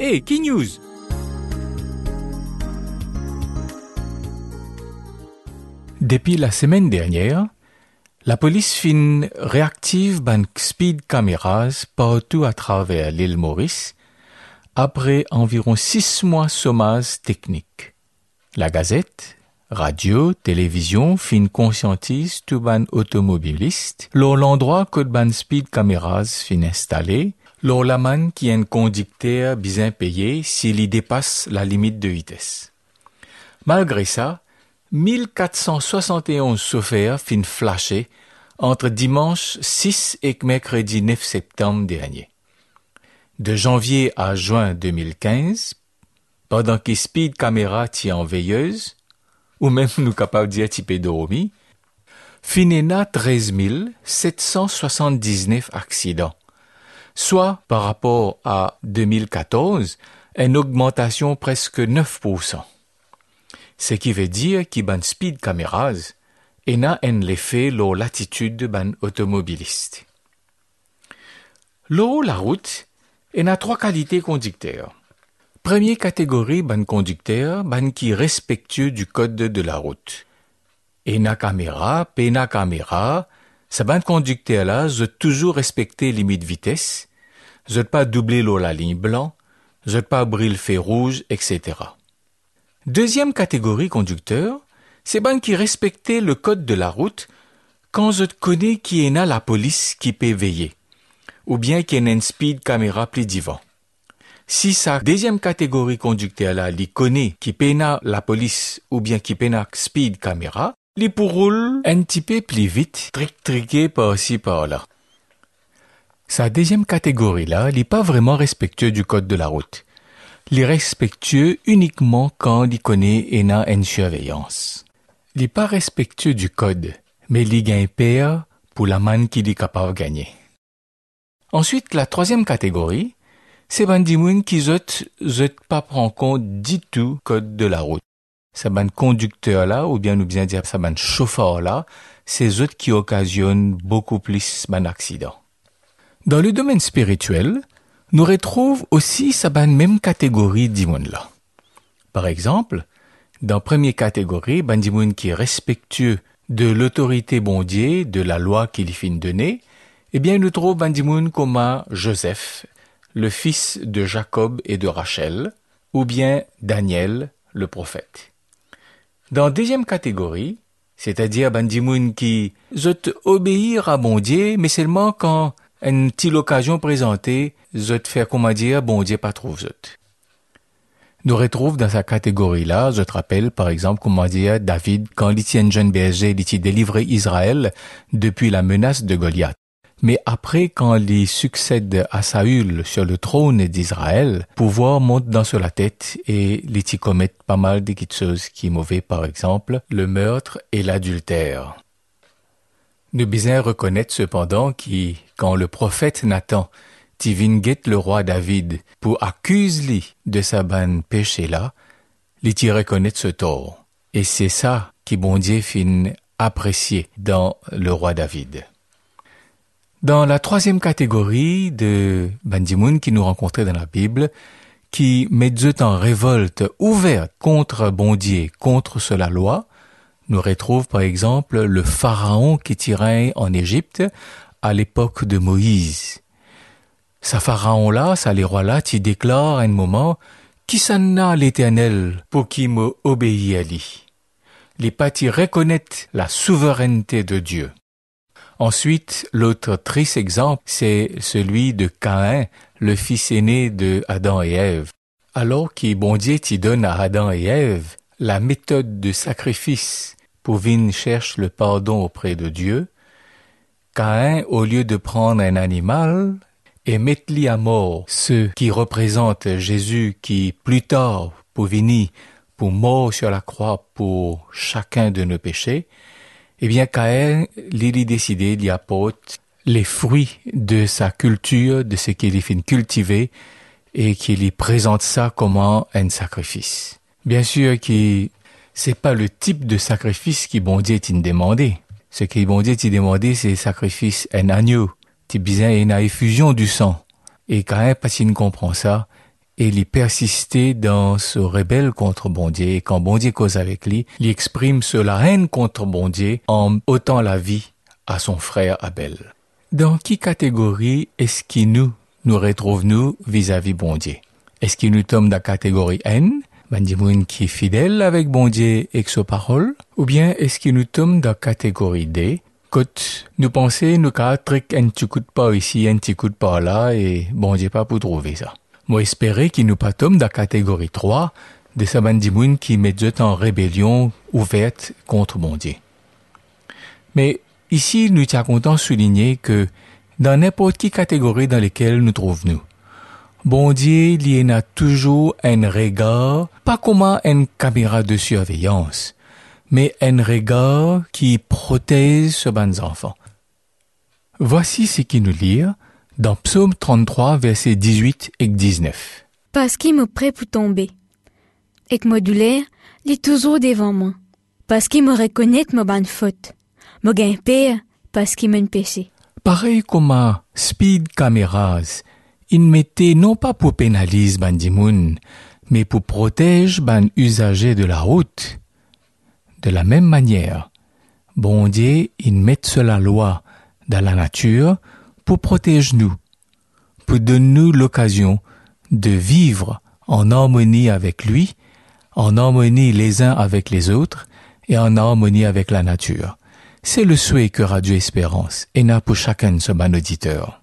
Hey, Key News Depuis la semaine dernière, la police fin réactive ban speed cameras partout à travers l'île Maurice après environ six mois sommages techniques. La gazette, radio, télévision fin conscientise tout ban automobiliste l'endroit que ban speed cameras fin installé lors la man qui est un conducteur bien payé s'il y dépasse la limite de vitesse. Malgré ça, 1471 chauffeurs fin flashés entre dimanche 6 et mercredi 9 septembre dernier. De janvier à juin 2015, pendant que Speed Camera tient en veilleuse, ou même nous capables d'y typé dormi, finena 13 779 accidents, soit par rapport à 2014, une augmentation presque 9%. Ce qui veut dire que ban speed cameras ena en l'effet leur latitude ban automobiliste. L'eau la route en a trois qualités conducteurs. Première catégorie ban conducteur ban qui respectueux du code de la route. Ena caméra, pena caméra, sa ban conducteur là, je toujours respecter limite vitesse, je pas doubler l'eau la ligne blanc, je pas briller le feu rouge, etc. Deuxième catégorie conducteur, c'est ban qui respectait le code de la route quand je connais qui est la police qui peut veiller, ou bien qui est une speed caméra plus divan. Si sa deuxième catégorie conducteur là, li connaît qui pena la police ou bien qui pena speed caméra, li pour roule un petit plus vite, trick triqué par-ci par-là. Sa deuxième catégorie là, li pas vraiment respectueux du code de la route. Li respectueux uniquement quand il connaît ena une surveillance. Li pas respectueux du code, mais li gagne père pour la man qui est capable de gagner. Ensuite, la troisième catégorie, c'est bandimoun qui zot pas prend compte du tout code de la route. Ça ban conducteur là, ou bien nous bien dire ça ban chauffeur là, c'est eux qui occasionnent beaucoup plus ban accident. Dans le domaine spirituel, nous retrouvons aussi sa même catégorie d'imoun là. Par exemple, dans première catégorie, bandimoun qui est respectueux de l'autorité bondier, de la loi qu'il fin donner, eh bien, nous trouvons bandimoun comme Joseph, le fils de Jacob et de Rachel, ou bien Daniel, le prophète. Dans deuxième catégorie, c'est-à-dire bandimoun qui zot obéir à bon Dieu, mais seulement quand une petite occasion présentée, zot faire comment dire bon Dieu pas trouve zot. Nous retrouve dans sa catégorie-là, je te rappelle par exemple comment dire David quand il tient jeune berger, il délivré Israël depuis la menace de Goliath. Mais après, quand il succède à Saül sur le trône d'Israël, pouvoir monte dans sur la tête et il commet pas mal de petites choses qui mauvais, par exemple, le meurtre et l'adultère. Nous bien reconnaître cependant qui, quand le prophète Nathan guette le roi David pour accuser-lui de sa ban péché là, il t'y reconnaître ce tort. Et c'est ça qui bon Dieu fin apprécié dans le roi David. Dans la troisième catégorie de bandimoun qui nous rencontrait dans la Bible, qui mettent en révolte ouverte contre Bondier, contre la loi, nous retrouve par exemple le pharaon qui tirait en Égypte à l'époque de Moïse. Sa pharaon-là, ça les rois-là, qui déclare à un moment, qui s'en a l'éternel pour qui me obéit à lui. Les pâtis reconnaissent la souveraineté de Dieu. Ensuite, l'autre triste exemple, c'est celui de Caïn, le fils aîné de Adam et Ève. Alors qu'il bon Dieu donne à Adam et Ève la méthode de sacrifice pour venir chercher le pardon auprès de Dieu, Caïn, au lieu de prendre un animal et mettre lui à mort ceux qui représentent Jésus qui, plus tard, pour venir, pour mort sur la croix pour chacun de nos péchés, eh bien, Caïn, il décidé d'y apporter les fruits de sa culture, de ce qu'il fin cultiver, et qu'il y présente ça comme un sacrifice. Bien sûr que c'est pas le type de sacrifice qui bon Dieu t'a demandé. Ce qui bon Dieu t'a demandé, c'est sacrifice un agneau. T'as besoin une effusion du sang. Et Caïn, parce qu'il comprend ça, et il persistait dans ce rebelle contre bon Dieu. Et quand bon Dieu cause avec lui, il exprime la haine contre bon Dieu en ôtant la vie à son frère Abel. Dans qui catégorie est-ce qu'il nous, nous retrouve-nous vis-à-vis bon Dieu? Est-ce qu'il nous tombe dans la catégorie haine? Ben, qui est fidèle avec bon Dieu et sa parole? Ou bien est-ce qu'il nous tombe dans la catégorie D? Quand nous pensons, nous quatre, un petit coup pas ici, un petit pas là, et bon Dieu pas pour trouver ça? Moi, espérer qu'il nous pas tombe dans la catégorie 3 de sa bandimoun qui met en rébellion ouverte contre Dieu. Mais ici, nous tient content souligner que dans n'importe quelle catégorie dans laquelle nous trouvons-nous, bon Dieu, il y a toujours un regard, pas comme une caméra de surveillance, mais un regard qui protège ce bon enfant. Voici ce qu'il nous lit dans Psaume 33, versets 18 et 19. Parce qu'il me prêt pour tomber. Et que modulaire, il est toujours devant moi. Parce qu'il me reconnaît ma bonne faute. Me gain père, parce qu'il m'a péché. Pareil comme à Speed Cameras, il mettait non pas pour pénaliser Bandimoun, mais pour protéger ban usager de la route. De la même manière, bon Dieu, il met la loi dans la nature pour protéger nous, pour donner nous l'occasion de vivre en harmonie avec lui, en harmonie les uns avec les autres et en harmonie avec la nature. C'est le souhait que Radio Espérance et n'a pour chacun ce bon auditeur.